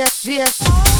yes, yes.